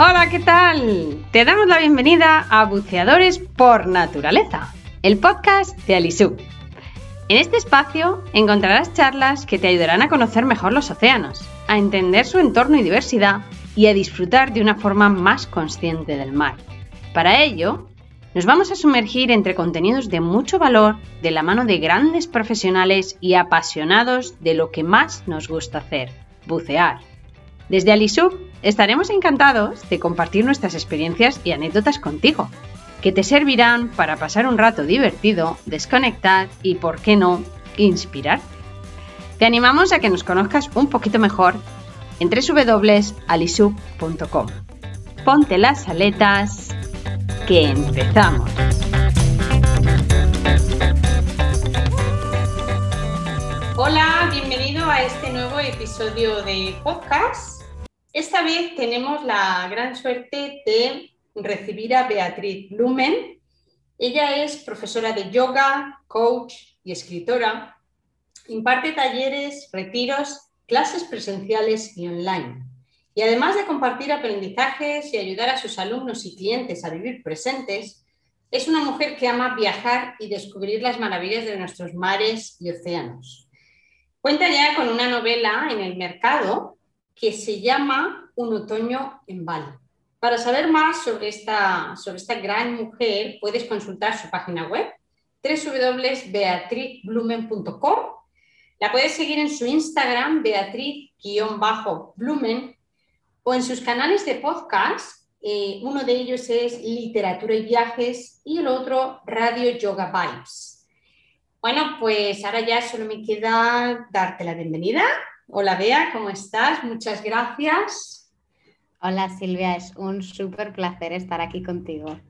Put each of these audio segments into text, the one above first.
Hola, ¿qué tal? Te damos la bienvenida a Buceadores por Naturaleza, el podcast de Alisub. En este espacio encontrarás charlas que te ayudarán a conocer mejor los océanos, a entender su entorno y diversidad y a disfrutar de una forma más consciente del mar. Para ello, nos vamos a sumergir entre contenidos de mucho valor de la mano de grandes profesionales y apasionados de lo que más nos gusta hacer, bucear. Desde Alisub estaremos encantados de compartir nuestras experiencias y anécdotas contigo, que te servirán para pasar un rato divertido, desconectar y, por qué no, inspirar. Te animamos a que nos conozcas un poquito mejor en www.alisub.com. Ponte las aletas que empezamos. Hola, bienvenido a este nuevo episodio de podcast. Esta vez tenemos la gran suerte de recibir a Beatriz Blumen. Ella es profesora de yoga, coach y escritora. Imparte talleres, retiros, clases presenciales y online. Y además de compartir aprendizajes y ayudar a sus alumnos y clientes a vivir presentes, es una mujer que ama viajar y descubrir las maravillas de nuestros mares y océanos. Cuenta ya con una novela en el mercado que se llama Un otoño en Bali. Para saber más sobre esta, sobre esta gran mujer, puedes consultar su página web www.beatrizblumen.com. La puedes seguir en su Instagram, beatriz-blumen, o en sus canales de podcast. Eh, uno de ellos es Literatura y Viajes y el otro Radio Yoga Vibes. Bueno, pues ahora ya solo me queda darte la bienvenida. Hola Bea, ¿cómo estás? Muchas gracias. Hola Silvia, es un súper placer estar aquí contigo.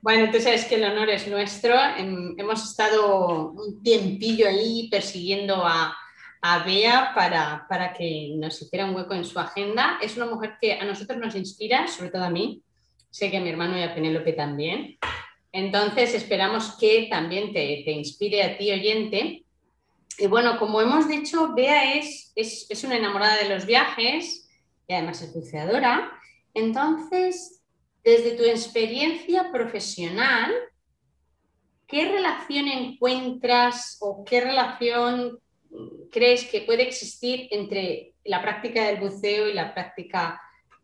Bueno, entonces es que el honor es nuestro. Hemos estado un tiempillo ahí persiguiendo a, a Bea para, para, que nos hiciera un hueco en su agenda. Es una mujer que a nosotros nos inspira, sobre todo a mí. Sé que a mi hermano y a Penélope también. Entonces esperamos que también te, te inspire a ti, oyente. Y bueno, como hemos dicho, Bea es, es, es una enamorada de los viajes y además es buceadora. Entonces, desde tu experiencia profesional, ¿qué relación encuentras o qué relación crees que puede existir entre la práctica del buceo y la práctica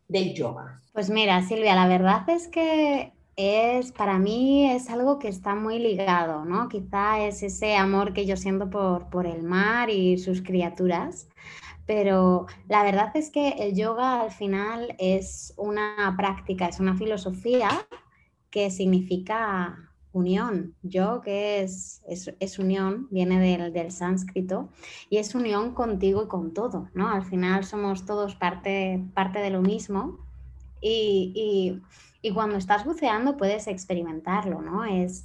del yoga? Pues mira, Silvia, la verdad es que es para mí es algo que está muy ligado, ¿no? Quizá es ese amor que yo siento por, por el mar y sus criaturas, pero la verdad es que el yoga al final es una práctica, es una filosofía que significa unión. Yo, que es, es, unión, viene del, del, sánscrito y es unión contigo y con todo, ¿no? Al final somos todos parte, parte de lo mismo y, y, cuando estás buceando puedes experimentarlo, ¿no? Es,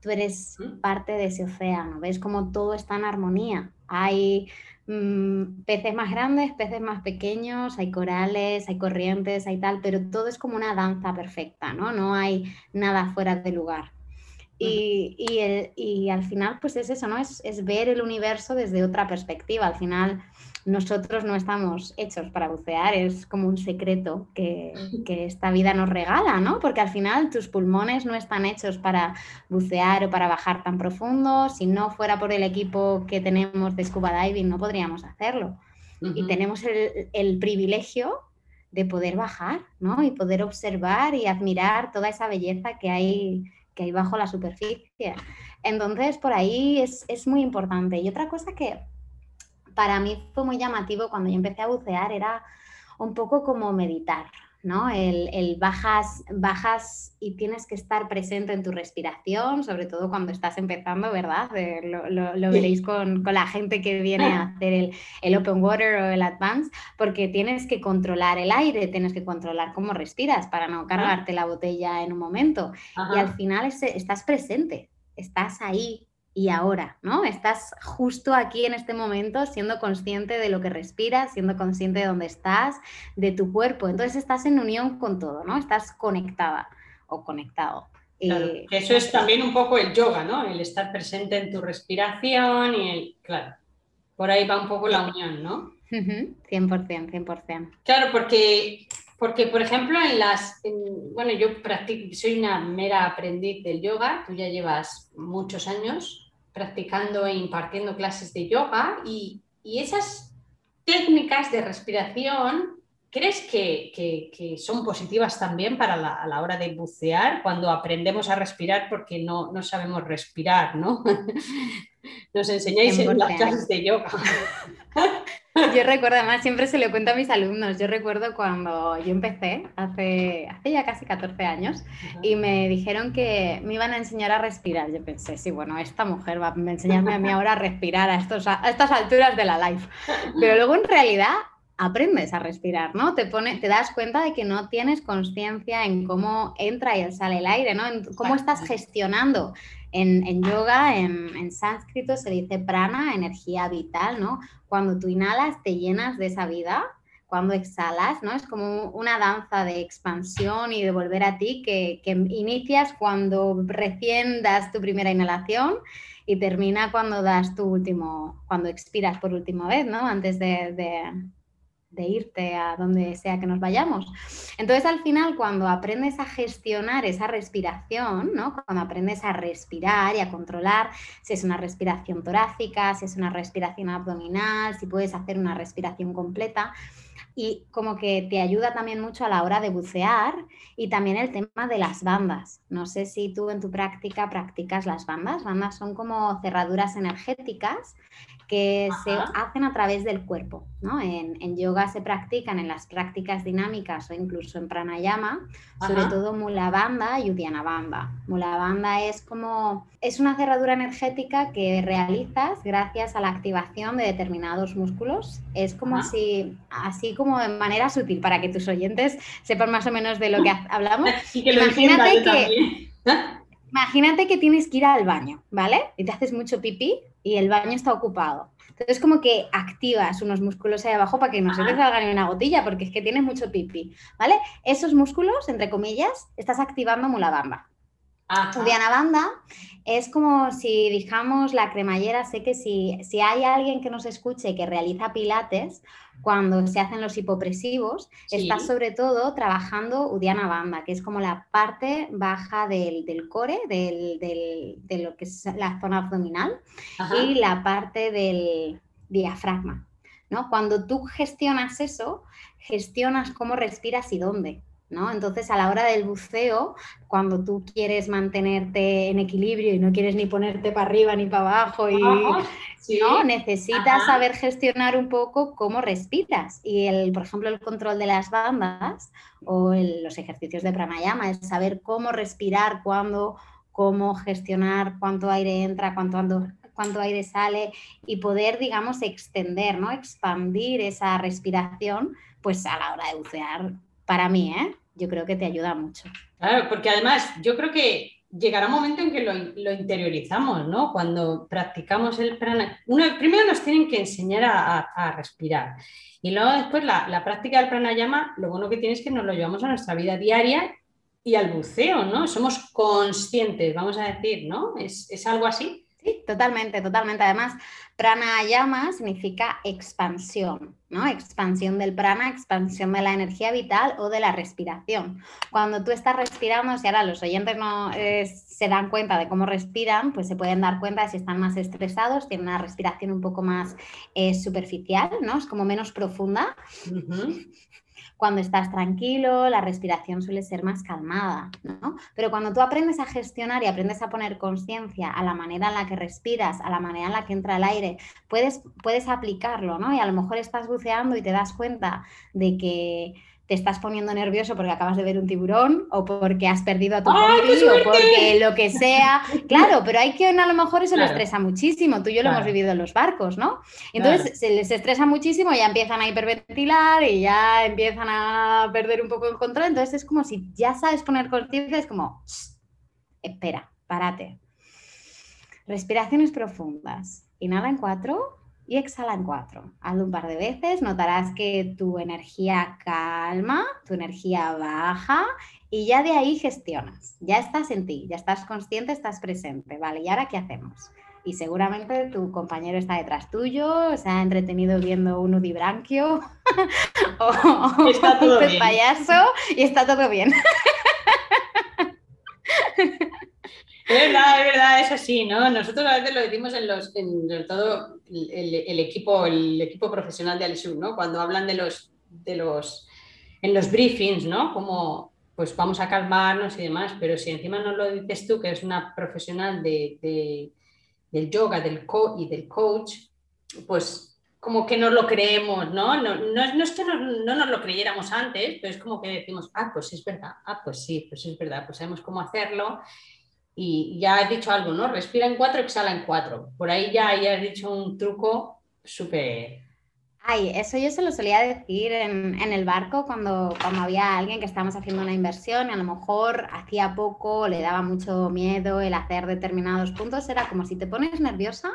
tú eres parte de ese océano, ves como todo está en armonía. Hay mm, peces más grandes, peces más pequeños, hay corales, hay corrientes, hay tal, pero todo es como una danza perfecta, ¿no? No hay nada fuera de lugar. Y, y, el, y, al final, pues es eso, ¿no? Es, es, ver el universo desde otra perspectiva. Al final, nosotros no estamos hechos para bucear, es como un secreto que, que, esta vida nos regala, ¿no? Porque al final tus pulmones no están hechos para bucear o para bajar tan profundo. Si no fuera por el equipo que tenemos de scuba diving, no podríamos hacerlo. Y tenemos el, el privilegio de poder bajar, ¿no? Y poder observar y admirar toda esa belleza que hay que hay bajo la superficie. Entonces, por ahí es, es, muy importante. Y otra cosa que para mí fue muy llamativo cuando yo empecé a bucear era un poco como meditar, ¿no? El, bajas, bajas y tienes que estar presente en tu respiración, sobre todo cuando estás empezando, ¿verdad? lo, veréis con, la gente que viene a hacer el, open water o el advance, porque tienes que controlar el aire, tienes que controlar cómo respiras para no cargarte la botella en un momento. Y al final estás presente, estás ahí y ahora, ¿no? Estás justo aquí en este momento siendo consciente de lo que respiras, siendo consciente de dónde estás, de tu cuerpo. Entonces estás en unión con todo, ¿no? Estás conectada o conectado. eso es también un poco el yoga, ¿no? El estar presente en tu respiración y el, claro, por ahí va un poco la unión, ¿no? 100%, 100%. Claro, porque Porque, por ejemplo, en las. bueno, yo practico, soy una mera aprendiz del yoga, tú ya llevas muchos años practicando e impartiendo clases de yoga y, y esas técnicas de respiración, ¿crees que, que, son positivas también para la, a la hora de bucear cuando aprendemos a respirar porque no, no sabemos respirar, ¿no? Nos enseñáis en las clases de yoga. Yo recuerdo, además siempre se lo cuento a mis alumnos, yo recuerdo cuando yo empecé, hace, hace ya casi 14 años, y me dijeron que me iban a enseñar a respirar. Yo pensé, sí, bueno, esta mujer va a enseñarme a mí ahora a respirar a, estos, a estas alturas de la life. Pero luego en realidad aprendes a respirar, ¿no? Te, pone, te das cuenta de que no tienes conciencia en cómo entra y sale el aire, ¿no? En cómo estás gestionando en, yoga, en, sánscrito, se dice prana, energía vital, ¿no? Cuando tú inhalas, te llenas de esa vida. Cuando exhalas, ¿no? Es como una danza de expansión y de volver a ti que, inicias cuando recién das tu primera inhalación y termina cuando das tu último, cuando expiras por última vez, ¿no? Antes de de irte a donde sea que nos vayamos. Entonces, al final, cuando aprendes a gestionar esa respiración, ¿no? cuando aprendes a respirar y a controlar si es una respiración torácica, si es una respiración abdominal, si puedes hacer una respiración completa, y como que te ayuda también mucho a la hora de bucear y también el tema de las bandas. No sé si tú en tu práctica practicas las bandas. Bandas son como cerraduras energéticas que se hacen a través del cuerpo. ¿no? En, yoga se practican en las prácticas dinámicas o incluso en pranayama, sobre todo mula banda y udiana banda. Mula banda es como es una cerradura energética que realizas gracias a la activación de determinados músculos. Es como si así como de manera sutil para que tus oyentes sepan más o menos de lo que hablamos. imagínate que Imagínate que tienes que ir al baño, ¿vale? Y te haces mucho pipí y el baño está ocupado. Entonces, como que activas unos músculos ahí abajo para que no se te salga ni una gotilla, porque es que tienes mucho pipí, ¿vale? Esos músculos, entre comillas, estás activando mulabamba. Udiana Banda es como si, dijamos, la cremallera, sé que si, si hay alguien que nos escuche que realiza pilates, cuando se hacen los hipopresivos, está sobre todo trabajando Udiana Banda, que es como la parte baja del, core, de lo que es la zona abdominal, y la parte del diafragma. ¿no? Cuando tú gestionas eso, gestionas cómo respiras y dónde. Entonces, a la hora del buceo, cuando tú quieres mantenerte en equilibrio y no quieres ni ponerte para arriba ni para abajo, y, ¿no? necesitas saber gestionar un poco cómo respiras. Y, el, por ejemplo, el control de las bandas o los ejercicios de pranayama es saber cómo respirar, cuándo, cómo gestionar cuánto aire entra, cuánto, cuánto aire sale y poder, digamos, extender, ¿no? expandir esa respiración, pues a la hora de bucear, para mí, ¿eh? Yo creo que te ayuda mucho. Claro, porque además yo creo que llegará un momento en que lo, interiorizamos, ¿no? Cuando practicamos el pranayama. primero nos tienen que enseñar a, respirar. Y luego después la, práctica del pranayama, lo bueno que tiene es que nos lo llevamos a nuestra vida diaria y al buceo, ¿no? Somos conscientes, vamos a decir, ¿no? ¿Es, es algo así? Sí, totalmente, totalmente. Además, pranayama significa expansión, ¿no? Expansión del prana, expansión de la energía vital o de la respiración. Cuando tú estás respirando, si ahora los oyentes no eh, se dan cuenta de cómo respiran, pues se pueden dar cuenta de si están más estresados, tienen una respiración un poco más eh, superficial, ¿no? Es como menos profunda. Cuando estás tranquilo, la respiración suele ser más calmada, ¿no? Pero cuando tú aprendes a gestionar y aprendes a poner conciencia a la manera en la que respiras, a la manera en la que entra el aire, puedes, puedes aplicarlo, ¿no? Y a lo mejor estás buceando y te das cuenta de que te estás poniendo nervioso porque acabas de ver un tiburón o porque has perdido a tu compi o porque lo que sea. Claro, pero hay que a lo mejor eso lo estresa muchísimo. Tú y yo lo hemos vivido en los barcos, ¿no? Entonces se les estresa muchísimo, ya empiezan a hiperventilar y ya empiezan a perder un poco el control. Entonces es como si ya sabes poner conciencia, es como, espera, párate. Respiraciones profundas. Inhala en cuatro y exhala en cuatro. Hazlo un par de veces, notarás que tu energía calma, tu energía baja y ya de ahí gestionas. Ya estás en ti, ya estás consciente, estás presente. Vale, ¿y ahora qué hacemos? y seguramente tu compañero está detrás tuyo, se ha entretenido viendo un udibranquio o, todo un payaso y está todo bien. Es verdad, es verdad, es así, ¿no? Nosotros a veces lo decimos en los, en todo el, equipo, el equipo profesional de Alisur, ¿no? Cuando hablan de los, de los, en los briefings, ¿no? Como, pues vamos a calmarnos y demás, pero si encima no lo dices tú, que eres una profesional de, del yoga del co y del coach, pues como que nos lo creemos, ¿no? No, no, es que no, no, nos lo creyéramos antes, pero es como que decimos, ah, pues es verdad, ah, pues sí, pues es verdad, pues sabemos cómo hacerlo y ya has dicho algo, ¿no? Respira en cuatro, exhala en cuatro. Por ahí ya, ya has dicho un truco súper... Ay, eso yo se lo solía decir en, el barco cuando, cuando había alguien que estábamos haciendo una inversión y a lo mejor hacía poco, le daba mucho miedo el hacer determinados puntos. Era como si te pones nerviosa,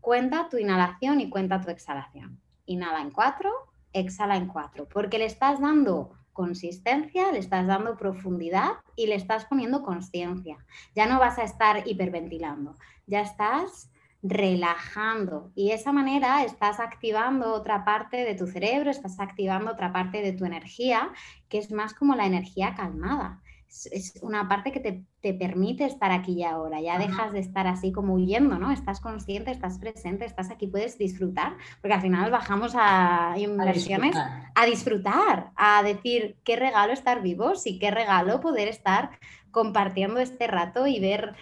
cuenta tu inhalación y cuenta tu exhalación. Inhala en cuatro, exhala en cuatro, porque le estás dando consistencia, le estás dando profundidad y le estás poniendo conciencia. Ya no vas a estar hiperventilando, ya estás relajando y de esa manera estás activando otra parte de tu cerebro, estás activando otra parte de tu energía, que es más como la energía calmada es una parte que te, permite estar aquí y ahora, ya dejas de estar así como huyendo, ¿no? Estás consciente, estás presente, estás aquí, puedes disfrutar, porque al final bajamos a inversiones a disfrutar, a, decir qué regalo estar vivos y qué regalo poder estar compartiendo este rato y ver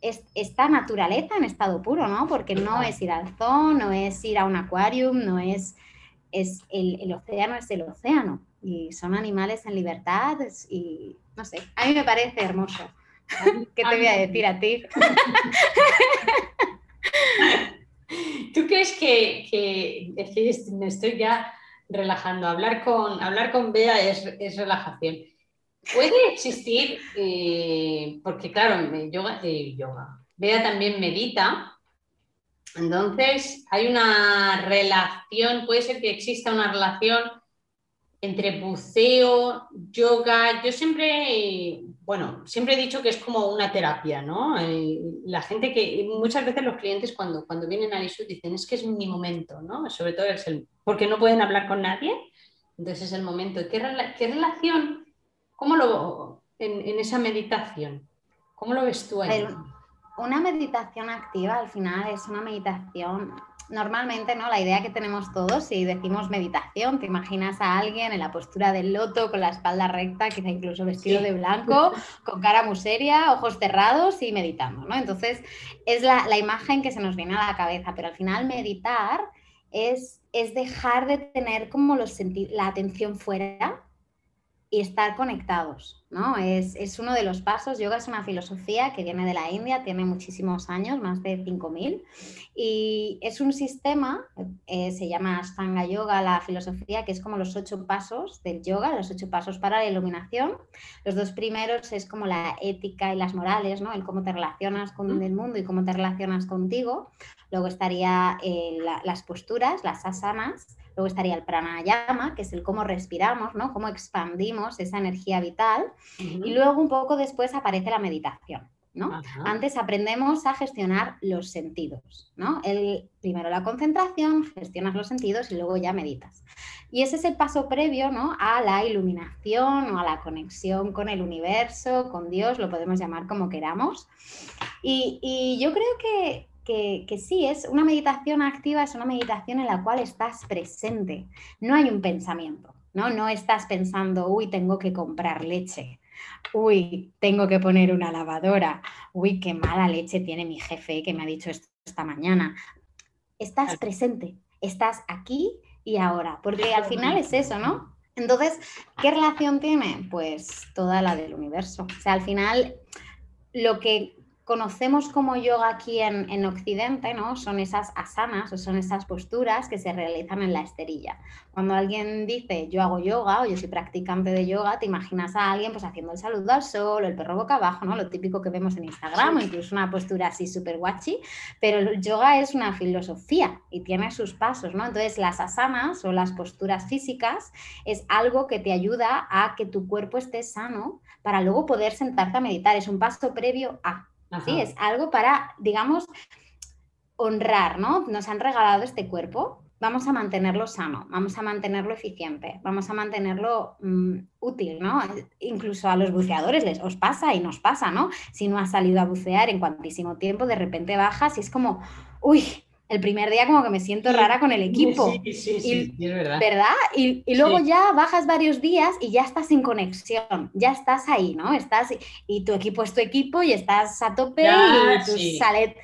esta naturaleza en estado puro, ¿no? Porque no es ir al zoo, no es ir a un acuarium, no es, es el, el océano, es el océano y son animales en libertad y no sé, a mí me parece hermoso. ¿Qué te voy a decir a ti? ¿Tú crees que, que, me estoy ya relajando? Hablar con, hablar con Bea es, relajación. ¿Puede existir, eh, porque claro, yoga, eh, yoga, Bea también medita, entonces hay una relación, puede ser que exista una relación entre buceo, yoga, yo siempre, bueno, siempre he dicho que es como una terapia, ¿no? Eh, la gente que, muchas veces los clientes cuando, cuando vienen a ISU dicen, es que es mi momento, ¿no? Sobre todo es el, porque no pueden hablar con nadie, entonces es el momento. ¿Qué, qué relación, cómo lo, en, en, esa meditación, cómo lo ves tú ahí? una meditación activa al final es una meditación normalmente, ¿no? La idea que tenemos todos, si decimos meditación, te imaginas a alguien en la postura del loto, con la espalda recta, quizá incluso vestido de blanco, con cara muy seria, ojos cerrados y meditando, ¿no? Entonces, es la, imagen que se nos viene a la cabeza, pero al final meditar es, es dejar de tener como los la atención fuera y estar conectados, ¿no? Es, es, uno de los pasos. Yoga es una filosofía que viene de la India, tiene muchísimos años, más de 5.000, y es un sistema, eh, se llama Ashtanga Yoga, la filosofía, que es como los ocho pasos del yoga, los ocho pasos para la iluminación. Los dos primeros es como la ética y las morales, ¿no? El cómo te relacionas con el mundo y cómo te relacionas contigo. Luego estaría eh, las posturas, las asanas, Luego estaría el pranayama, que es el cómo respiramos, ¿no? Cómo expandimos esa energía vital. Y luego un poco después aparece la meditación. ¿no? Antes aprendemos a gestionar los sentidos, ¿no? El, primero la concentración, gestionas los sentidos y luego ya meditas. Y ese es el paso previo, ¿no? A la iluminación o a la conexión con el universo, con Dios, lo podemos llamar como queramos. Y, y yo creo que, que, sí, es una meditación activa, es una meditación en la cual estás presente. No hay un pensamiento, ¿no? No estás pensando, uy, tengo que comprar leche, uy, tengo que poner una lavadora, uy, qué mala leche tiene mi jefe que me ha dicho esto esta mañana. Estás presente, estás aquí y ahora, porque al final es eso, ¿no? Entonces, ¿qué relación tiene? Pues toda la del universo. O sea, al final, lo que conocemos como yoga aquí en, Occidente, ¿no? Son esas asanas o son esas posturas que se realizan en la esterilla. Cuando alguien dice yo hago yoga o yo soy practicante de yoga, te imaginas a alguien pues haciendo el saludo al sol, el perro boca abajo, ¿no? Lo típico que vemos en Instagram o incluso una postura así súper guachi, pero el yoga es una filosofía y tiene sus pasos, ¿no? Entonces las asanas o las posturas físicas es algo que te ayuda a que tu cuerpo esté sano para luego poder sentarte a meditar. Es un paso previo a Sí, es algo para, digamos, honrar, ¿no? Nos han regalado este cuerpo, vamos a mantenerlo sano, vamos a mantenerlo eficiente, vamos a mantenerlo mm, útil, ¿no? Incluso a los buceadores les os pasa y nos pasa, ¿no? Si no has salido a bucear en cuantísimo tiempo, de repente bajas y es como, uy, el primer día como que me siento rara con el equipo. Sí, sí, sí, es verdad. ¿Verdad? Y, luego ya bajas varios días y ya estás sin conexión, ya estás ahí, ¿no? Estás y tu equipo es tu equipo y estás a tope y tu sale,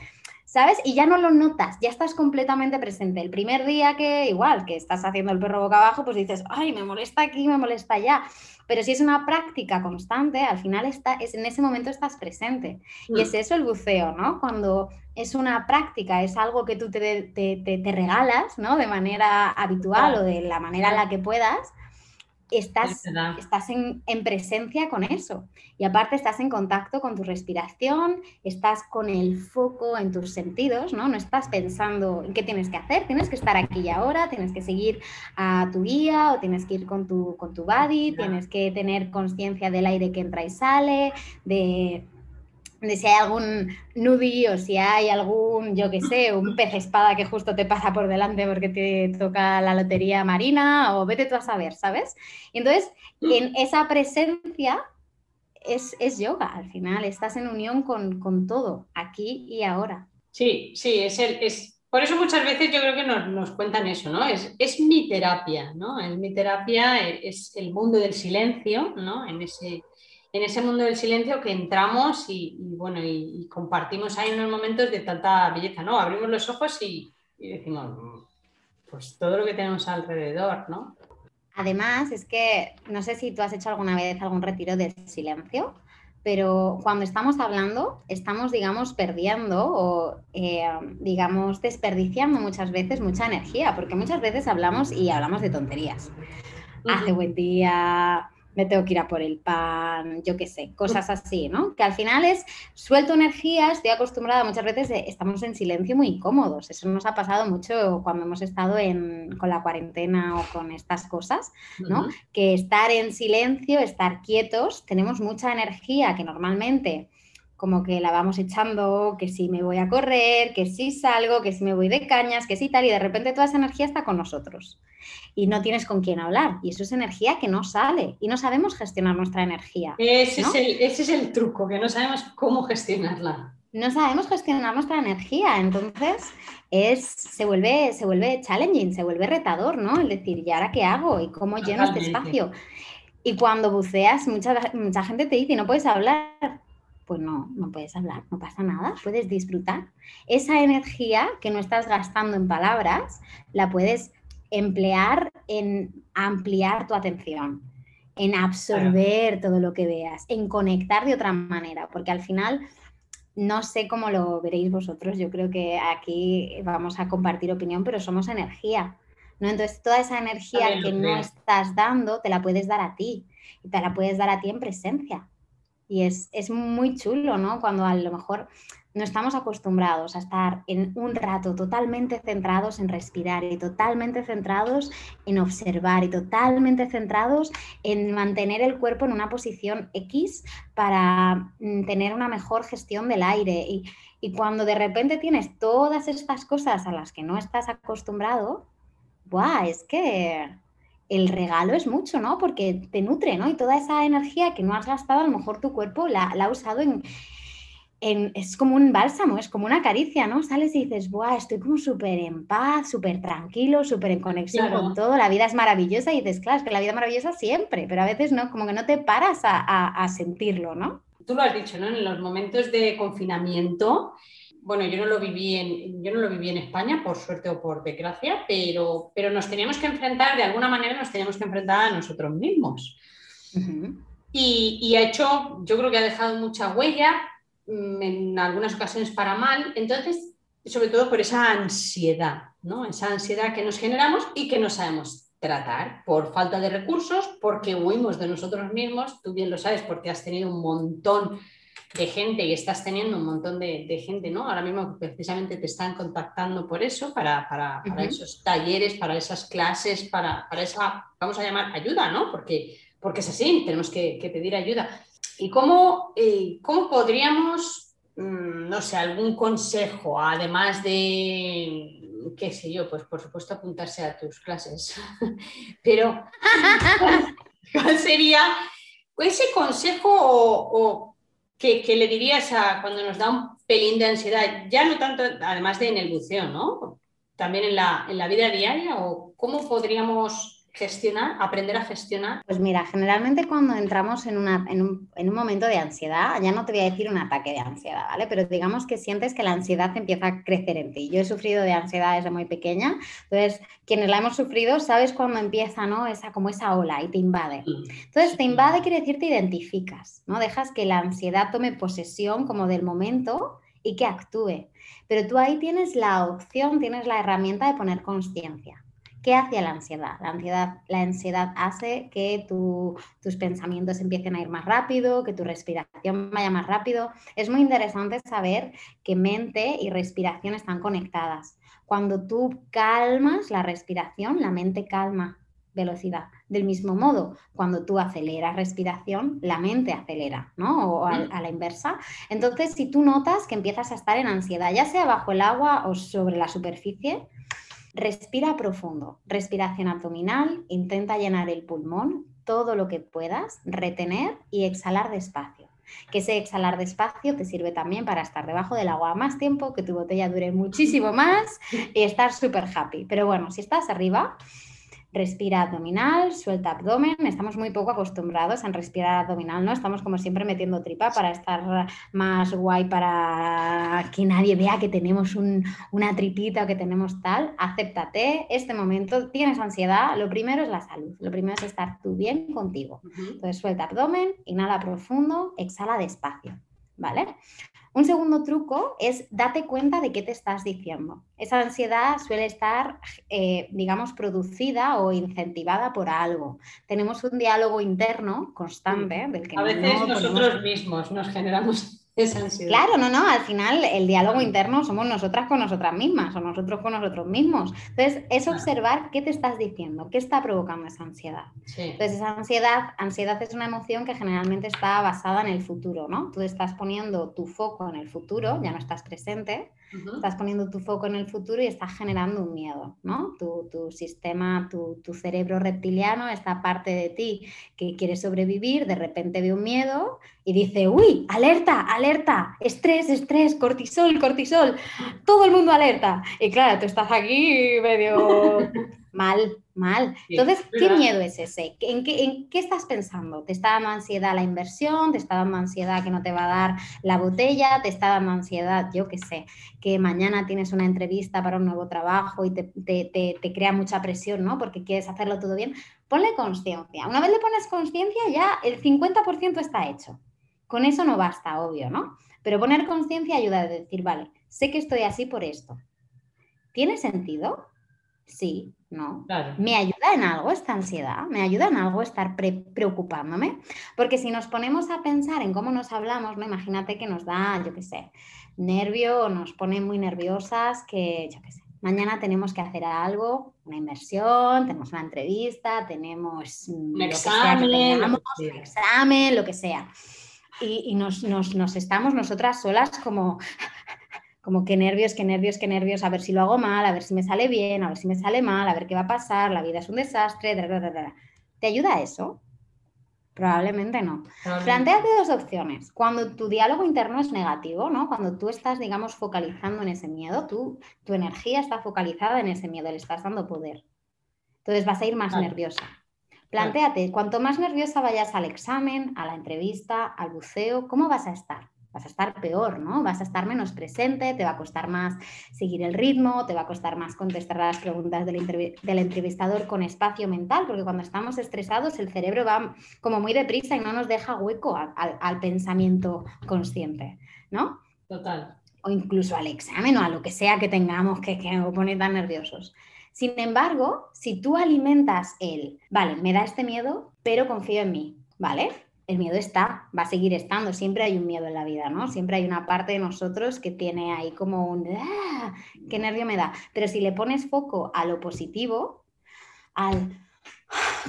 ¿sabes? Y ya no lo notas, ya estás completamente presente. El primer día que igual, que estás haciendo el perro boca abajo, pues dices, ay, me molesta aquí, me molesta allá. Pero si es una práctica constante, al final está, es, en ese momento estás presente. Y es mm. eso el buceo, ¿no? Cuando es una práctica, es algo que tú te, te, regalas, ¿no? De manera habitual o de la manera en la que puedas, estás, estás en, presencia con eso. Y aparte estás en contacto con tu respiración, estás con el foco en tus sentidos, ¿no? No estás pensando en qué tienes que hacer, tienes que estar aquí y ahora, tienes que seguir a tu guía o tienes que ir con tu, con tu body, tienes que tener conciencia del aire que entra y sale, de de si hay algún nudie o si hay algún, yo qué sé, un pez espada que justo te pasa por delante porque te toca la lotería marina o vete tú a saber, ¿sabes? Entonces, en esa presencia es, yoga, al final estás en unión con, todo, aquí y ahora. Sí, sí, es, el, es por eso muchas veces yo creo que nos, nos, cuentan eso, ¿no? Es, es mi terapia, ¿no? Es mi terapia, es el mundo del silencio, ¿no? En ese en ese mundo del silencio que entramos y, bueno, y, compartimos ahí unos momentos de tanta belleza, ¿no? Abrimos los ojos y, decimos, pues todo lo que tenemos alrededor, ¿no? Además, es que no sé si tú has hecho alguna vez algún retiro de silencio, pero cuando estamos hablando, estamos, digamos, perdiendo o, eh, digamos, desperdiciando muchas veces mucha energía, porque muchas veces hablamos y hablamos de tonterías. Hace buen día, me tengo que ir a por el pan, yo qué sé, cosas así, ¿no? Que al final es, suelto energía, estoy acostumbrada muchas veces, estamos en silencio muy incómodos, eso nos ha pasado mucho cuando hemos estado con la cuarentena o con estas cosas, ¿no? Que estar en silencio, estar quietos, tenemos mucha energía que normalmente como que la vamos echando, que si me voy a correr, que si salgo, que si me voy de cañas, que si tal, y de repente toda esa energía está con nosotros y no tienes con quién hablar. Y eso es energía que no sale y no sabemos gestionar nuestra energía. Ese, es, el, ese es el truco, que no sabemos cómo gestionarla. No sabemos gestionar nuestra energía, entonces es, se, vuelve, se vuelve challenging, se vuelve retador, ¿no? El decir, ¿y ahora qué hago? ¿Y cómo lleno este espacio? Y cuando buceas, mucha, mucha gente te dice, no puedes hablar pues no, no puedes hablar, no pasa nada, puedes disfrutar. Esa energía que no estás gastando en palabras, la puedes emplear en ampliar tu atención, en absorber todo lo que veas, en conectar de otra manera, porque al final no sé cómo lo veréis vosotros, yo creo que aquí vamos a compartir opinión, pero somos energía. ¿no? Entonces, toda esa energía que no estás dando, te la puedes dar a ti y te la puedes dar a ti en presencia. Y es, muy chulo, ¿no? Cuando a lo mejor no estamos acostumbrados a estar en un rato totalmente centrados en respirar y totalmente centrados en observar y totalmente centrados en mantener el cuerpo en una posición X para mm, tener una mejor gestión del aire. Y, y cuando de repente tienes todas estas cosas a las que no estás acostumbrado, ¡buah! Es que el regalo es mucho, ¿no? Porque te nutre, ¿no? Y toda esa energía que no has gastado, a lo mejor tu cuerpo la, ha usado en, en, Es como un bálsamo, es como una caricia, ¿no? Sales y dices, ¡buah! Estoy como súper en paz, súper tranquilo, súper en conexión con todo, la vida es maravillosa y dices, claro, es que la vida es maravillosa siempre, pero a veces no, como que no te paras a, a sentirlo, ¿no? Tú lo has dicho, ¿no? En los momentos de confinamiento bueno, yo no lo viví en, yo no lo viví en España, por suerte o por desgracia, pero, pero nos teníamos que enfrentar, de alguna manera nos teníamos que enfrentar a nosotros mismos. y, ha hecho, yo creo que ha dejado mucha huella, mm, en algunas ocasiones para mal, entonces, sobre todo por esa ansiedad, ¿no? Esa ansiedad que nos generamos y que no sabemos tratar por falta de recursos, porque huimos de nosotros mismos, tú bien lo sabes, porque has tenido un montón de gente y estás teniendo un montón de, gente, ¿no? Ahora mismo precisamente te están contactando por eso, para, para, esos talleres, para esas clases, para, para, esa, vamos a llamar ayuda, ¿no? Porque, porque es así, tenemos que, pedir ayuda. ¿Y cómo, eh, cómo podríamos mm, no sé, algún consejo, además de, qué sé yo, pues por supuesto apuntarse a tus clases, pero ¿cuál sería ese consejo o, que, le dirías a cuando nos da un pelín de ansiedad, ya no tanto, además de en el buceo, ¿no? También en la, en la vida diaria, o cómo podríamos gestionar, aprender a gestionar? Pues mira, generalmente cuando entramos en, un, momento de ansiedad, ya no te voy a decir un ataque de ansiedad, ¿vale? Pero digamos que sientes que la ansiedad empieza a crecer en ti. Yo he sufrido de ansiedad desde muy pequeña, entonces quienes la hemos sufrido, sabes cuando empieza, ¿no? Esa, como esa ola y te invade. Entonces te invade quiere decir te identificas, ¿no? Dejas que la ansiedad tome posesión como del momento y que actúe. Pero tú ahí tienes la opción, tienes la herramienta de poner conciencia. ¿Qué hace la ansiedad? La ansiedad, la ansiedad hace que tus pensamientos empiecen a ir más rápido, que tu respiración vaya más rápido. Es muy interesante saber que mente y respiración están conectadas. Cuando tú calmas la respiración, la mente calma velocidad. Del mismo modo, cuando tú aceleras respiración, la mente acelera, ¿no? O a, a, la inversa. Entonces, si tú notas que empiezas a estar en ansiedad, ya sea bajo el agua o sobre la superficie, Respira profundo, respiración abdominal, intenta llenar el pulmón todo lo que puedas, retener y exhalar despacio. Que ese exhalar despacio te sirve también para estar debajo del agua más tiempo, que tu botella dure muchísimo más y estar súper happy. Pero bueno, si estás arriba, respira abdominal, suelta abdomen. Estamos muy poco acostumbrados a respirar abdominal, ¿no? Estamos como siempre metiendo tripa para estar más guay, para que nadie vea que tenemos una tripita o que tenemos tal. Acéptate, este momento, tienes ansiedad, lo primero es la salud, lo primero es estar tú bien contigo. Entonces suelta abdomen, inhala profundo, exhala despacio, ¿vale? Un segundo truco es date cuenta de qué te estás diciendo. Esa ansiedad suele estar, eh, digamos, producida o incentivada por algo. Tenemos un diálogo interno constante del que a veces nosotros mismos nos generamos Claro, no, no, al final el diálogo interno somos nosotras con nosotras mismas o nosotros con nosotros mismos. Entonces, es observar qué te estás diciendo, qué está provocando esa ansiedad. Entonces, esa ansiedad, ansiedad es una emoción que generalmente está basada en el futuro, ¿no? Tú estás poniendo tu foco en el futuro, ya no estás presente, Estás poniendo tu foco en el futuro y estás generando un miedo, ¿no? Tu, sistema, tu, tu, cerebro reptiliano, esta parte de ti que quiere sobrevivir, de repente ve un miedo y dice, uy, alerta, alerta, estrés, estrés, cortisol, cortisol, todo el mundo alerta. Y claro, tú estás aquí medio mal, mal. Entonces, ¿qué miedo es ese? ¿En qué, ¿En qué, estás pensando? ¿Te está dando ansiedad la inversión? ¿Te está dando ansiedad que no te va a dar la botella? ¿Te está dando ansiedad, yo qué sé, que mañana tienes una entrevista para un nuevo trabajo y te, te, te, crea mucha presión, ¿no? Porque quieres hacerlo todo bien. Ponle conciencia. Una vez le pones conciencia, ya el 50% está hecho. Con eso no basta, obvio, ¿no? Pero poner conciencia ayuda a decir, vale, sé que estoy así por esto. ¿Tiene sentido? Sí, ¿no? ¿Me ayuda en algo esta ansiedad? ¿Me ayuda en algo estar preocupándome? Porque si nos ponemos a pensar en cómo nos hablamos, ¿no? Imagínate que nos da, yo qué sé, nervio o nos pone muy nerviosas que, yo qué sé, mañana tenemos que hacer algo, una inversión, tenemos una entrevista, tenemos un examen, lo examen, lo que sea. Y, nos, nos estamos nosotras solas como como qué nervios, qué nervios, qué nervios, a ver si lo hago mal, a ver si me sale bien, a ver si me sale mal, a ver qué va a pasar, la vida es un desastre, ¿te ayuda eso? Probablemente no. Planteate dos opciones. Cuando tu diálogo interno es negativo, ¿no? Cuando tú estás, digamos, focalizando en ese miedo, tú, tu energía está focalizada en ese miedo, le estás dando poder. Entonces vas a ir más nerviosa. Plantéate, cuanto más nerviosa vayas al examen, a la entrevista, al buceo, ¿cómo vas a estar? Vas a estar peor, ¿no? Vas a estar menos presente, te va a costar más seguir el ritmo, te va a costar más contestar las preguntas del, entrevistador con espacio mental, porque cuando estamos estresados el cerebro va como muy deprisa y no nos deja hueco al, pensamiento consciente, ¿no? Total. O incluso al examen o a lo que sea que tengamos que, que nos pone tan nerviosos. Sin embargo, si tú alimentas el, vale, me da este miedo, pero confío en mí, ¿vale? El miedo está, va a seguir estando, siempre hay un miedo en la vida, ¿no? Siempre hay una parte de nosotros que tiene ahí como un, ¡ah! ¡Qué nervio me da! Pero si le pones foco a lo positivo, al,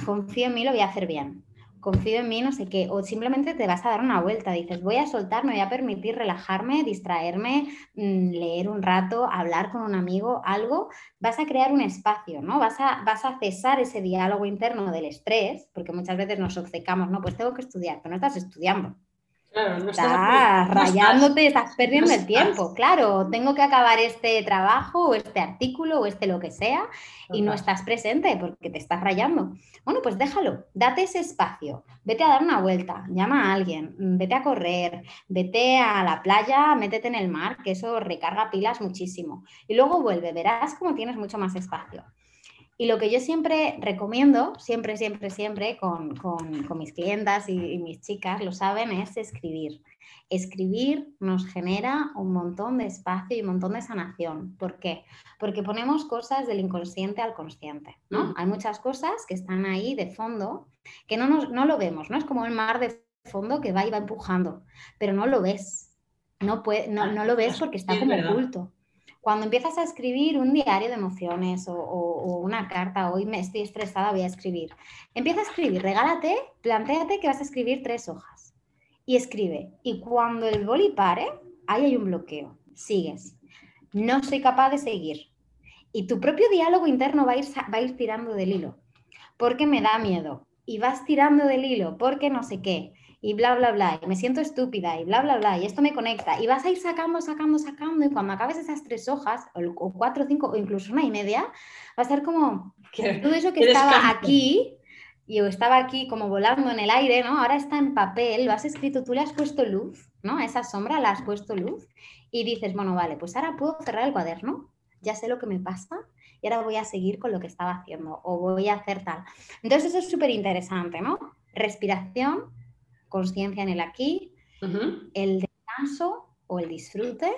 confío en mí, lo voy a hacer bien. Confío en mí, no sé qué, o simplemente te vas a dar una vuelta, dices, voy a soltar, me voy a permitir relajarme, distraerme, mm, leer un rato, hablar con un amigo, algo, vas a crear un espacio, ¿no? Vas a, vas a cesar ese diálogo interno del estrés, porque muchas veces nos obcecamos, no, pues tengo que estudiar, pero no estás estudiando. Claro, no estás, rayándote, estás, perdiendo el tiempo, claro. Tengo que acabar este trabajo o este artículo o este lo que sea y no estás presente porque te estás rayando. Bueno, pues déjalo, date ese espacio, vete a dar una vuelta, llama a alguien, vete a correr, vete a la playa, métete en el mar, que eso recarga pilas muchísimo. Y luego vuelve, verás cómo tienes mucho más espacio. Y lo que yo siempre recomiendo, siempre, siempre, siempre con, mis clientas y, mis chicas, lo saben, es escribir. Escribir nos genera un montón de espacio y un montón de sanación. ¿Por qué? Porque ponemos cosas del inconsciente al consciente. ¿no? Mm. Hay muchas cosas que están ahí de fondo que no, nos, no lo vemos, ¿no? Es como el mar de fondo que va y va empujando, pero no lo ves. No, puede, no, no lo ves porque está como oculto cuando empiezas a escribir un diario de emociones o, una carta, hoy me estoy estresada, voy a escribir. Empieza a escribir, regálate, planteate que vas a escribir tres hojas y escribe. Y cuando el boli pare, ahí hay un bloqueo. Sigues. No soy capaz de seguir. Y tu propio diálogo interno va a ir, va a ir tirando del hilo. Porque me da miedo. Y vas tirando del hilo porque no sé qué y bla, bla, bla, y me siento estúpida y bla, bla, bla, y esto me conecta, y vas a ir sacando, sacando, sacando, y cuando acabes esas tres hojas, o, cuatro, cinco, o incluso una y media, va a ser como todo eso que estaba aquí, y estaba aquí como volando en el aire, ¿no? Ahora está en papel, lo has escrito, tú le has puesto luz, ¿no? A esa sombra le has puesto luz, y dices, bueno, vale, pues ahora puedo cerrar el cuaderno, ya sé lo que me pasa, y ahora voy a seguir con lo que estaba haciendo, o voy a hacer tal. Entonces eso es súper interesante, ¿no? Respiración, conciencia en el aquí, el descanso o el disfrute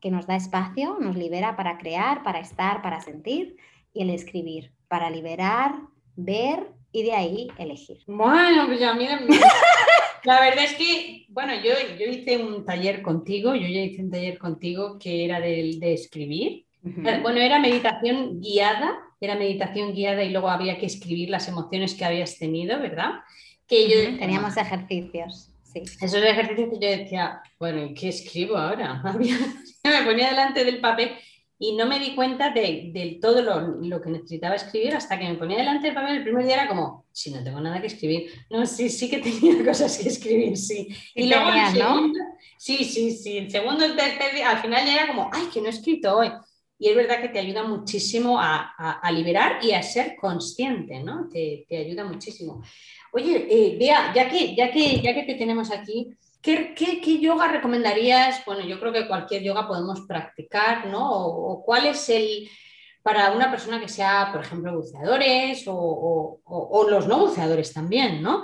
que nos da espacio, nos libera para crear, para estar, para sentir, y el escribir, para liberar, ver y de ahí elegir. Bueno, pues ya mira, la verdad es que, bueno, yo, yo hice un taller contigo, yo ya hice un taller contigo que era de, de escribir. Eh, bueno, era meditación guiada, era meditación guiada y luego había que escribir las emociones que habías tenido, ¿verdad? Que yo... Teníamos ejercicios. Sí. Esos ejercicios que yo decía, bueno, ¿y qué escribo ahora? me ponía delante del papel y no me di cuenta de, todo lo, que necesitaba escribir hasta que me ponía delante del papel. El primer día era como, si no tengo nada que escribir. No, sí, sí que tenía cosas que escribir, sí. Y, luego, ¿no? sí, sí, sí. El segundo, el tercer día, al final ya era como, ay, que no he escrito hoy. Y es verdad que te ayuda muchísimo a, liberar y a ser consciente, ¿no? Te, te ayuda muchísimo. Oye, eh, ya que, ya, que, ya que te tenemos aquí, ¿qué, yoga recomendarías? Bueno, yo creo que cualquier yoga podemos practicar, ¿no? O, cuál es el, para una persona que sea, por ejemplo, buceadores o, los no buceadores también, ¿no?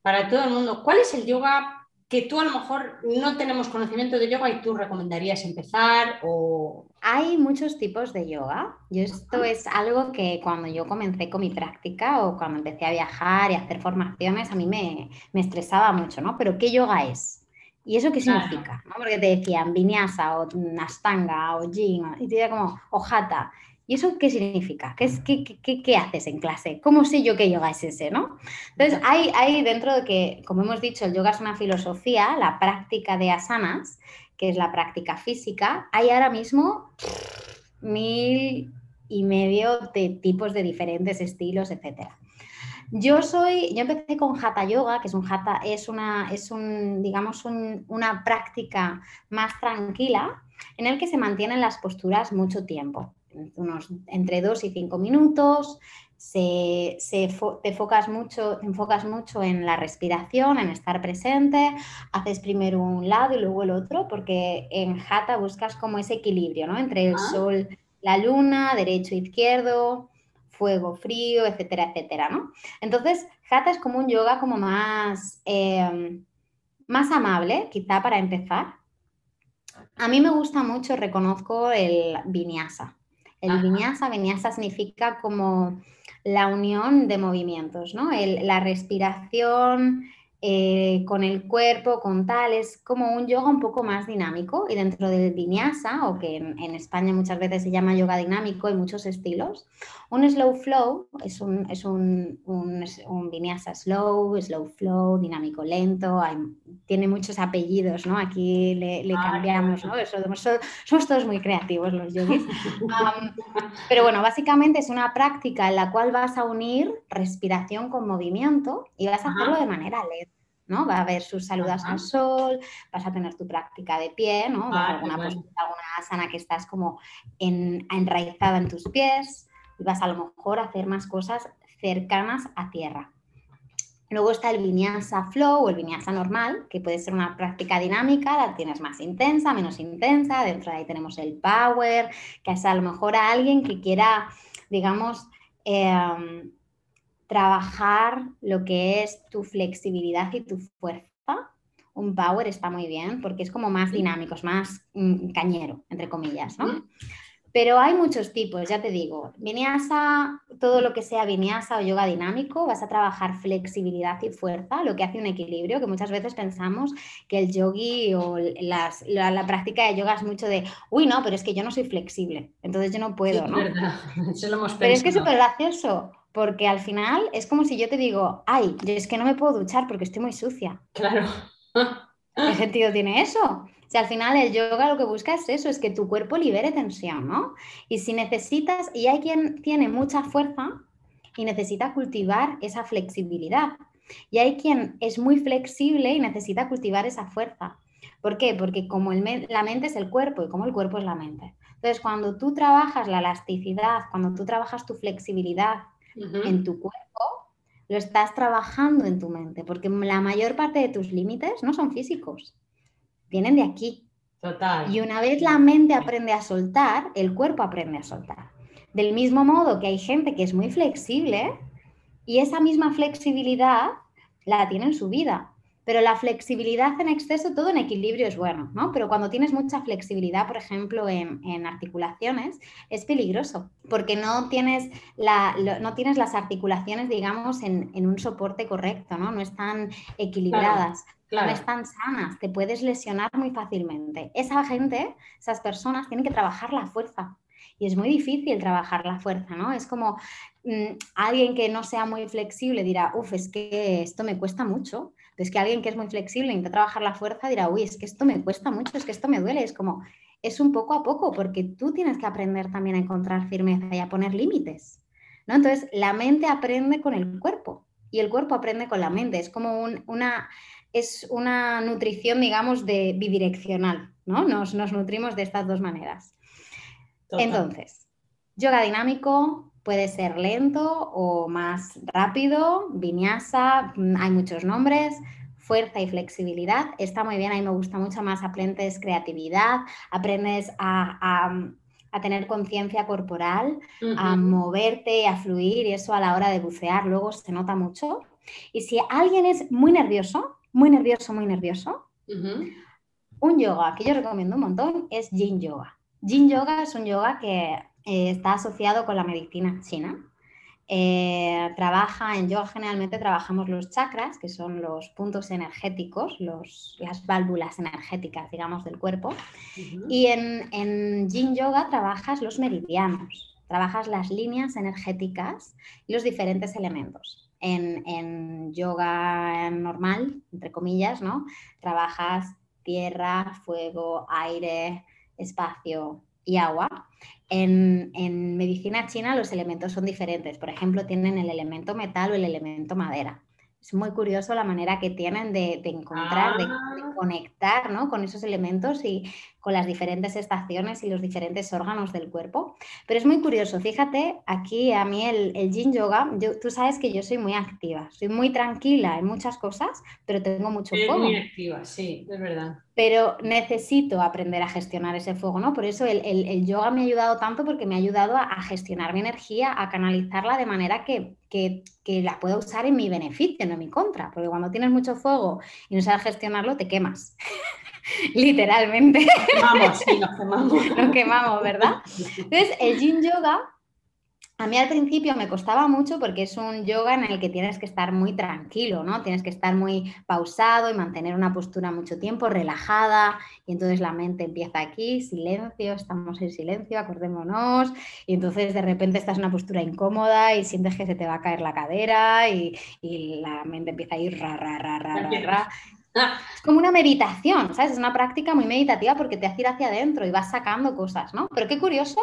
Para todo el mundo, ¿cuál es el yoga que tú a lo mejor no tenemos conocimiento de yoga y tú recomendarías empezar o... Hay muchos tipos de yoga. Yo esto es algo que cuando yo comencé con mi práctica o cuando empecé a viajar y a hacer formaciones, a mí me, me estresaba mucho, ¿no? Pero ¿qué yoga es? ¿Y eso qué significa? ¿no? Porque te decían vinyasa o astanga o yin y te decía como o hatha. ¿Y eso qué significa? ¿Qué, es, qué, qué, qué, haces en clase? ¿Cómo sé yo qué yoga es ese? ¿no? Entonces, hay, hay dentro de que, como hemos dicho, el yoga es una filosofía, la práctica de asanas, que es la práctica física, hay ahora mismo mil y medio de tipos de diferentes estilos, etc. Yo soy, yo empecé con Hatha Yoga, que es un hatha, es una, es un, digamos, una práctica más tranquila en el que se mantienen las posturas mucho tiempo unos entre dos y cinco minutos, se, te, enfocas mucho, enfocas mucho en la respiración, en estar presente, haces primero un lado y luego el otro, porque en Hatha buscas como ese equilibrio, ¿no? Entre el ah. sol, la luna, derecho, izquierdo, fuego, frío, etcétera, etcétera, ¿no? Entonces, Hatha es como un yoga como más, em, más amable, quizá para empezar. A mí me gusta mucho, reconozco el vinyasa. El vinyasa, vinyasa significa como la unión de movimientos, ¿no? la respiración eh, con el cuerpo, con tal, es como un yoga un poco más dinámico y dentro del vinyasa, o que en, España muchas veces se llama yoga dinámico, hay muchos estilos. Un slow flow es un, es un, un, vinyasa slow, slow flow, dinámico lento, tiene muchos apellidos, ¿no? Aquí le, ah, cambiamos, ¿no? somos, todos muy creativos los yogis. pero bueno, básicamente es una práctica en la cual vas a unir respiración con movimiento y vas a hacerlo de manera lenta. ¿no? Va a haber sus saludos al sol, vas a tener tu práctica de pie, ¿no? alguna alguna asana que estás como enraizada en tus pies y vas a lo mejor a hacer más cosas cercanas a tierra. Luego está el vinyasa flow o el vinyasa normal, que puede ser una práctica dinámica, la tienes más intensa, menos intensa. Dentro de ahí tenemos el power, que es a lo mejor a alguien que quiera, digamos, em, trabajar lo que es tu flexibilidad y tu fuerza. Un power está muy bien porque es como más dinámico, es más mm, cañero, entre comillas, ¿no? Pero hay muchos tipos, ya te digo. Vinyasa, todo lo que sea vinyasa o yoga dinámico, vas a trabajar flexibilidad y fuerza, lo que hace un equilibrio, que muchas veces pensamos que el yogi o las, la, práctica de yoga es mucho de, uy, no, pero es que yo no soy flexible, entonces yo no puedo, ¿no? Verdad. Eso lo hemos pero es que es súper gracioso, porque al final es como si yo te digo, ay, yo es que no me puedo duchar porque estoy muy sucia. Claro. ¿Qué sentido tiene eso? Si al final el yoga lo que busca es eso, es que tu cuerpo libere tensión, ¿no? Y si necesitas, y hay quien tiene mucha fuerza y necesita cultivar esa flexibilidad. Y hay quien es muy flexible y necesita cultivar esa fuerza. ¿Por qué? Porque como la mente es el cuerpo y como el cuerpo es la mente. Entonces, cuando tú trabajas la elasticidad, cuando tú trabajas tu flexibilidad en tu cuerpo, lo estás trabajando en tu mente, porque la mayor parte de tus límites no son físicos, vienen de aquí. Total. Y una vez la mente aprende a soltar, el cuerpo aprende a soltar. Del mismo modo que hay gente que es muy flexible y esa misma flexibilidad la tiene en su vida. Pero la flexibilidad en exceso, todo en equilibrio es bueno, ¿no? Pero cuando tienes mucha flexibilidad, por ejemplo, en, articulaciones, es peligroso, porque no tienes, la, no tienes las articulaciones, digamos, en, un soporte correcto, ¿no? No están equilibradas. No están sanas, te puedes lesionar muy fácilmente. Esa gente, esas personas tienen que trabajar la fuerza. Y es muy difícil trabajar la fuerza, ¿no? Es como mm, alguien que no sea muy flexible dirá, uff, es que esto me cuesta mucho. Es que alguien que es muy flexible intenta trabajar la fuerza dirá, uy, es que esto me cuesta mucho, es que esto me duele. Es como, es un poco a poco, porque tú tienes que aprender también a encontrar firmeza y a poner límites. ¿no? Entonces, la mente aprende con el cuerpo y el cuerpo aprende con la mente. Es como una, es una nutrición, digamos, de bidireccional, ¿no? Nos, nos nutrimos de estas dos maneras. Entonces, yoga dinámico, Puede ser lento o más rápido, vinyasa, mm, hay muchos nombres, fuerza y flexibilidad. Está muy bien, a mí me gusta mucho más, aprendes creatividad, aprendes a, tener conciencia corporal, a moverte, a fluir y eso a la hora de bucear luego se nota mucho. Y si alguien es muy nervioso, muy nervioso, muy nervioso, un yoga que yo recomiendo un montón es Yin Yoga. Yin Yoga es un yoga que eh, está asociado con la medicina china. Eh, trabaja en yoga generalmente trabajamos los chakras, que son los puntos energéticos, las válvulas energéticas, digamos, del cuerpo. Y en, en Yin Yoga trabajas los meridianos, trabajas las líneas energéticas y los diferentes elementos. En, en yoga normal, entre comillas, ¿no? Trabajas tierra, fuego, aire, espacio y agua. En, medicina china los elementos son diferentes. Por ejemplo, tienen el elemento metal o el elemento madera. Es muy curioso la manera que tienen de, encontrar, de, ah. conectar con esos elementos y con las diferentes estaciones y los diferentes órganos del cuerpo. Pero es muy curioso, fíjate, aquí a mí el, el yin yoga, tú sabes que yo soy muy activa, soy muy tranquila en muchas cosas, pero tengo mucho fuego. Muy activa, sí, es verdad pero necesito aprender a gestionar ese fuego, ¿no? Por eso el, yoga me ha ayudado tanto porque me ha ayudado a, gestionar mi energía, a canalizarla de manera que, la pueda usar en mi beneficio, no en mi contra, porque cuando tienes mucho fuego y no sabes gestionarlo, te quemas. Literalmente. Nos quemamos, sí, nos quemamos. Nos quemamos, ¿verdad? Entonces, el yin yoga a mí al principio me costaba mucho porque es un yoga en el que tienes que estar muy tranquilo, ¿no? Tienes que estar muy pausado y mantener una postura mucho tiempo, relajada, y entonces la mente empieza aquí, silencio, estamos en silencio, acordémonos, y entonces de repente estás en una postura incómoda y sientes que se te va a caer la cadera y, la mente empieza a ir ra, ra, ra, ra, ra, Es como una meditación, ¿sabes? Es una práctica muy meditativa porque te hace ir hacia adentro y vas sacando cosas, ¿no? Pero qué curioso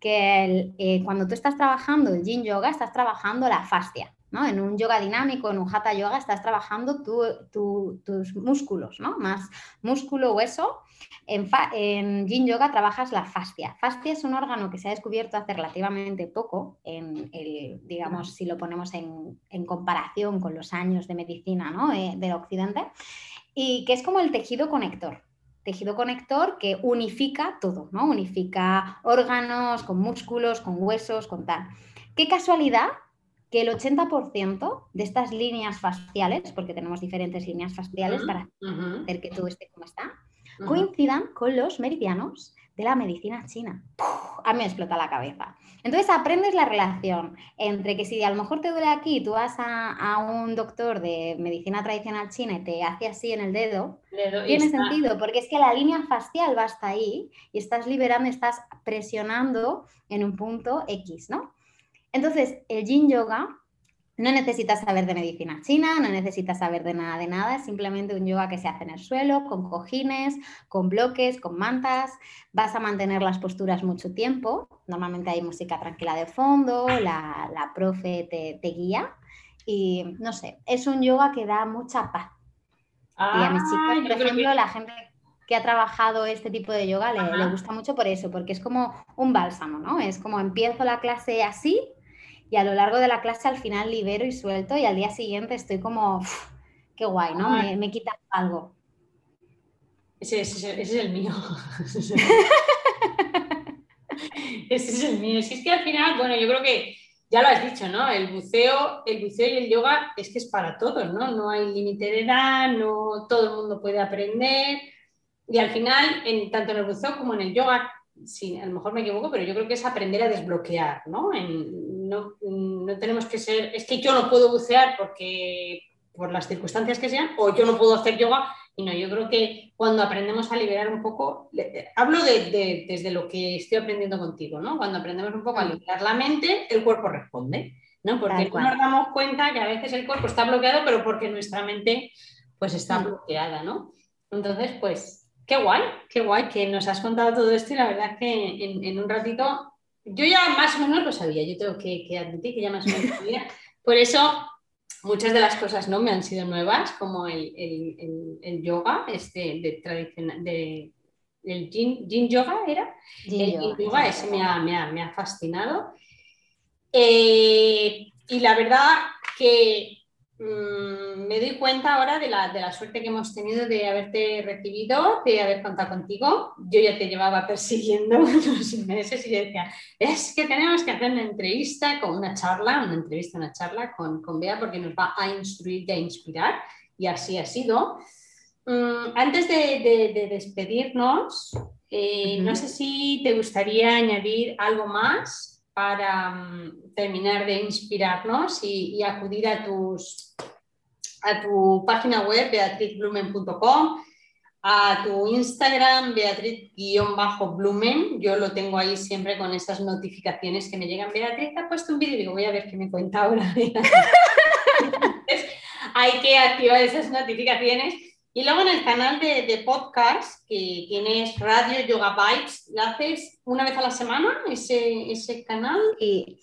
que eh, cuando tú estás trabajando el yin yoga, estás trabajando la fascia, En un yoga dinámico, en un hatha yoga, estás trabajando tus músculos, ¿no? Más músculo, hueso. En, en, yoga trabajas la fascia. Fascia es un órgano que se ha descubierto hace relativamente poco, en el, digamos, si lo ponemos en, comparación con los años de medicina ¿no? Eh, del occidente, y que es como el tejido conector tejido conector que unifica todo, ¿no? Unifica órganos, con músculos, con huesos, con tal. Qué casualidad que el 80% de estas líneas faciales, porque tenemos diferentes líneas faciales para hacer que todo esté como está, coincidan con los meridianos de la medicina china. A mí me explota la cabeza. Entonces aprendes la relación entre que si a lo mejor te duele aquí, tú vas a, un doctor de medicina tradicional china y te hace así en el dedo, tiene sentido, porque es que la línea facial va hasta ahí y estás liberando, estás presionando en un punto X, ¿no? Entonces, el yin yoga no necesitas saber de medicina china, no necesitas saber de nada de nada, es simplemente un yoga que se hace en el suelo, con cojines, con bloques, con mantas. Vas a mantener las posturas mucho tiempo. Normalmente hay música tranquila de fondo, la, la profe te, guía. Y no sé, es un yoga que da mucha paz. y a mis chicos, por ejemplo, la gente que ha trabajado este tipo de yoga le, le, gusta mucho por eso, porque es como un bálsamo, ¿no? Es como empiezo la clase así y a lo largo de la clase al final libero y suelto y al día siguiente estoy como, qué guay, ¿no? Me, me quita algo. Ese, es el mío. ese es el mío. Si es que al final, bueno, yo creo que ya lo has dicho, ¿no? El buceo, el buceo y el yoga es que es para todos, ¿no? No hay límite de edad, no todo el mundo puede aprender. Y al final, en, tanto en el buceo como en el yoga, sí, a lo mejor me equivoco, pero yo creo que es aprender a desbloquear, ¿no? No, no, tenemos que ser, es que yo no puedo bucear porque por las circunstancias que sean, o yo no puedo hacer yoga, y no, yo creo que cuando aprendemos a liberar un poco, hablo de, desde lo que estoy aprendiendo contigo, ¿no? Cuando aprendemos un poco a liberar la mente, el cuerpo responde, ¿no? Porque no nos damos cuenta que a veces el cuerpo está bloqueado, pero porque nuestra mente pues está mm. bloqueada, ¿no? Entonces, pues, qué guay, qué guay que nos has contado todo esto y la verdad es que en, en un ratito yo ya más o menos lo sabía, yo tengo que, admitir que ya más o menos lo sabía. Por eso muchas de las cosas no me han sido nuevas, como el, yoga, este de tradicional, de, el yin, yoga era. el yoga, ese me ha, me ha, fascinado. Eh, y la verdad que Mm, me doy cuenta ahora de la, de la, suerte que hemos tenido de haberte recibido, de haber contado contigo. Yo ya te llevaba persiguiendo unos meses y decía, es que tenemos que hacer una entrevista con una charla, una entrevista, una charla con, con Bea porque nos va a instruir y a inspirar. Y así ha sido. Mm, antes de, de, despedirnos, eh, no sé si te gustaría añadir algo más para mm, terminar de inspirarnos y, acudir a, tus, a tu página web, beatrizblumen.com, a tu Instagram, beatriz-blumen. Yo lo tengo ahí siempre con esas notificaciones que me llegan. Beatriz ha puesto un vídeo y digo, voy a ver qué me cuenta ahora. hay que activar esas notificaciones y luego en el canal de, podcast, que tienes Radio Yoga Vibes, ¿lo haces una vez a la semana ese, ese canal? Y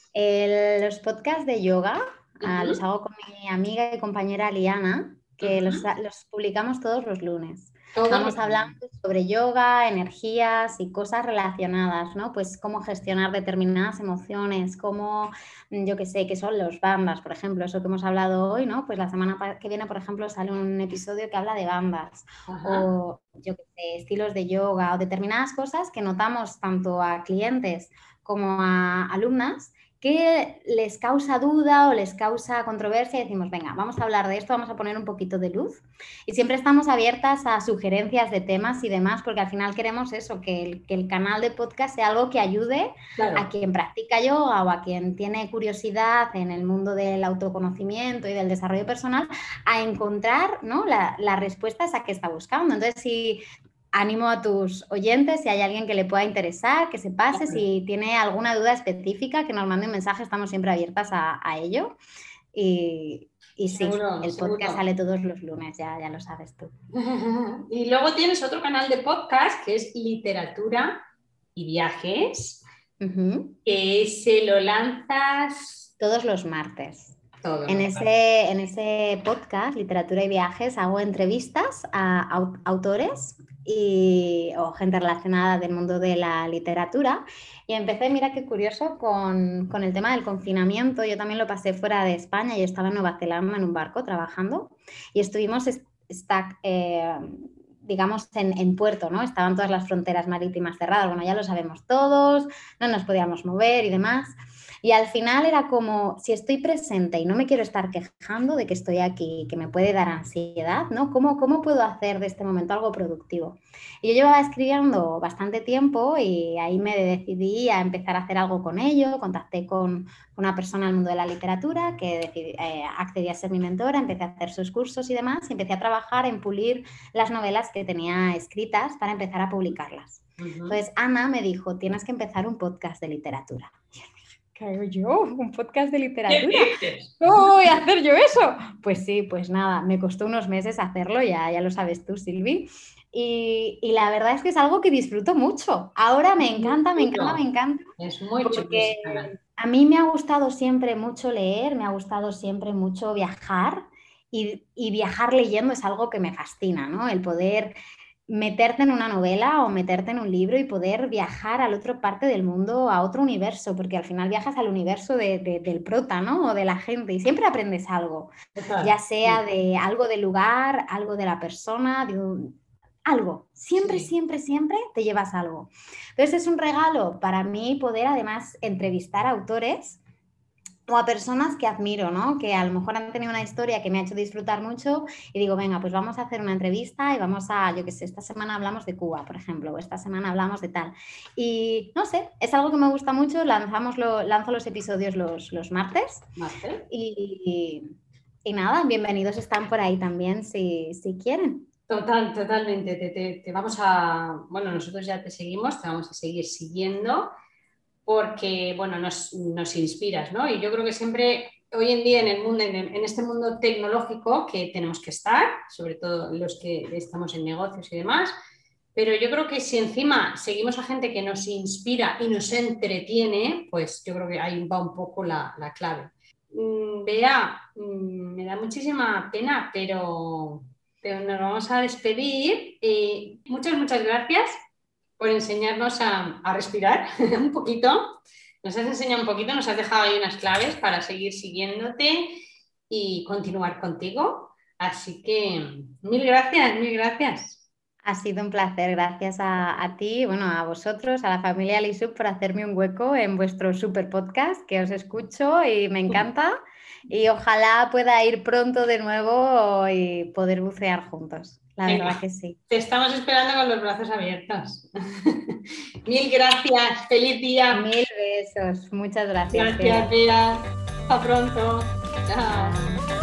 los podcasts de yoga ah, los hago con mi amiga y compañera Liana, que los, los publicamos todos los lunes. Estamos hablando sobre yoga, energías y cosas relacionadas, ¿no? Pues cómo gestionar determinadas emociones, cómo, mm, yo qué sé, qué son los bandas, por ejemplo, eso que hemos hablado hoy, ¿no? Pues la semana que viene, por ejemplo, sale un episodio que habla de bandas o, yo qué sé, estilos de yoga o determinadas cosas que notamos tanto a clientes como a alumnas qué les causa duda o les causa controversia y decimos, venga, vamos a hablar de esto, vamos a poner un poquito de luz. Y siempre estamos abiertas a sugerencias de temas y demás, porque al final queremos eso, que el, canal de podcast sea algo que ayude a quien practica yoga o a quien tiene curiosidad en el mundo del autoconocimiento y del desarrollo personal a encontrar ¿no? la, la respuesta esa que está buscando. Entonces, si animo a tus oyentes, si hay alguien que le pueda interesar, que se pase, si tiene alguna duda específica, que nos mande un mensaje, estamos siempre abiertas a, ello. Y, y sí, el podcast sale todos los lunes, ya, ya lo sabes tú. y luego tienes otro canal de podcast que es Literatura y Viajes, que se lo lanzas todos los martes. en, ese, en ese podcast, Literatura y Viajes, hago entrevistas a autores y, o gente relacionada del mundo de la literatura. Y empecé, mira qué curioso, con, con, el tema del confinamiento. Yo también lo pasé fuera de España, yo estaba en Nueva Zelanda en un barco trabajando y estuvimos eh, digamos, en, en, puerto, ¿no? Estaban todas las fronteras marítimas cerradas, bueno, ya lo sabemos todos, no nos podíamos mover y demás. Y al final era como, si estoy presente y no me quiero estar quejando de que estoy aquí, que me puede dar ansiedad, ¿no? ¿Cómo, cómo puedo hacer de este momento algo productivo? Y yo llevaba escribiendo bastante tiempo y ahí me decidí a empezar a hacer algo con ello. Contacté con una persona del mundo de la literatura que decidí, eh, accedí a ser mi mentora, empecé a hacer sus cursos y demás, y empecé a trabajar en pulir las novelas que tenía escritas para empezar a publicarlas. Entonces Ana me dijo, tienes que empezar un podcast de literatura. ¿Qué hago yo? ¿Un podcast de literatura? ¿Cómo voy a hacer yo eso? Pues sí, pues nada, me costó unos meses hacerlo, ya, ya lo sabes tú, Silvi. Y, y, la verdad es que es algo que disfruto mucho. Ahora me encanta, me encanta, me encanta. Es muy porque a mí me ha gustado siempre mucho leer, me ha gustado siempre mucho viajar y, y viajar leyendo es algo que me fascina, ¿no? El poder meterte en una novela o meterte en un libro y poder viajar a la otra parte del mundo, a otro universo, porque al final viajas al universo del prota, ¿no? O de la gente y siempre aprendes algo, ya sea de algo del lugar, algo de la persona, de algo. Siempre, siempre, siempre te llevas algo. Entonces es un regalo para mí poder además entrevistar a autores o a personas que admiro, ¿no? Que a lo mejor han tenido una historia que me ha hecho disfrutar mucho y digo, venga, pues vamos a hacer una entrevista y vamos a, yo qué sé, esta semana hablamos de Cuba, por ejemplo, o esta semana hablamos de tal. Y no sé, es algo que me gusta mucho, lanzamos lo, lanzo los episodios los, los martes. Y, y, nada, bienvenidos están por ahí también si, si quieren. Total, totalmente. Te, te vamos a, bueno, nosotros ya te seguimos, te vamos a seguir siguiendo porque, bueno, nos, nos, inspiras, ¿no? Y yo creo que siempre, hoy en día en el mundo, en, este mundo tecnológico que tenemos que estar, sobre todo los que estamos en negocios y demás, pero yo creo que si encima seguimos a gente que nos inspira y nos entretiene, pues yo creo que ahí va un poco la, la clave. Mm, Vea, mm, me da muchísima pena, pero, pero nos vamos a despedir. y muchas, muchas gracias por enseñarnos a, respirar un poquito. Nos has enseñado un poquito, nos has dejado ahí unas claves para seguir siguiéndote y continuar contigo. Así que mil gracias, mil gracias. Ha sido un placer, gracias a, ti, bueno, a vosotros, a la familia Lisub por hacerme un hueco en vuestro super podcast que os escucho y me encanta. Y ojalá pueda ir pronto de nuevo y poder bucear juntos. La verdad que sí. Te estamos esperando con los brazos abiertos. Mil gracias. Feliz día. Mil besos. Muchas gracias. Gracias, Hasta pronto. Chao.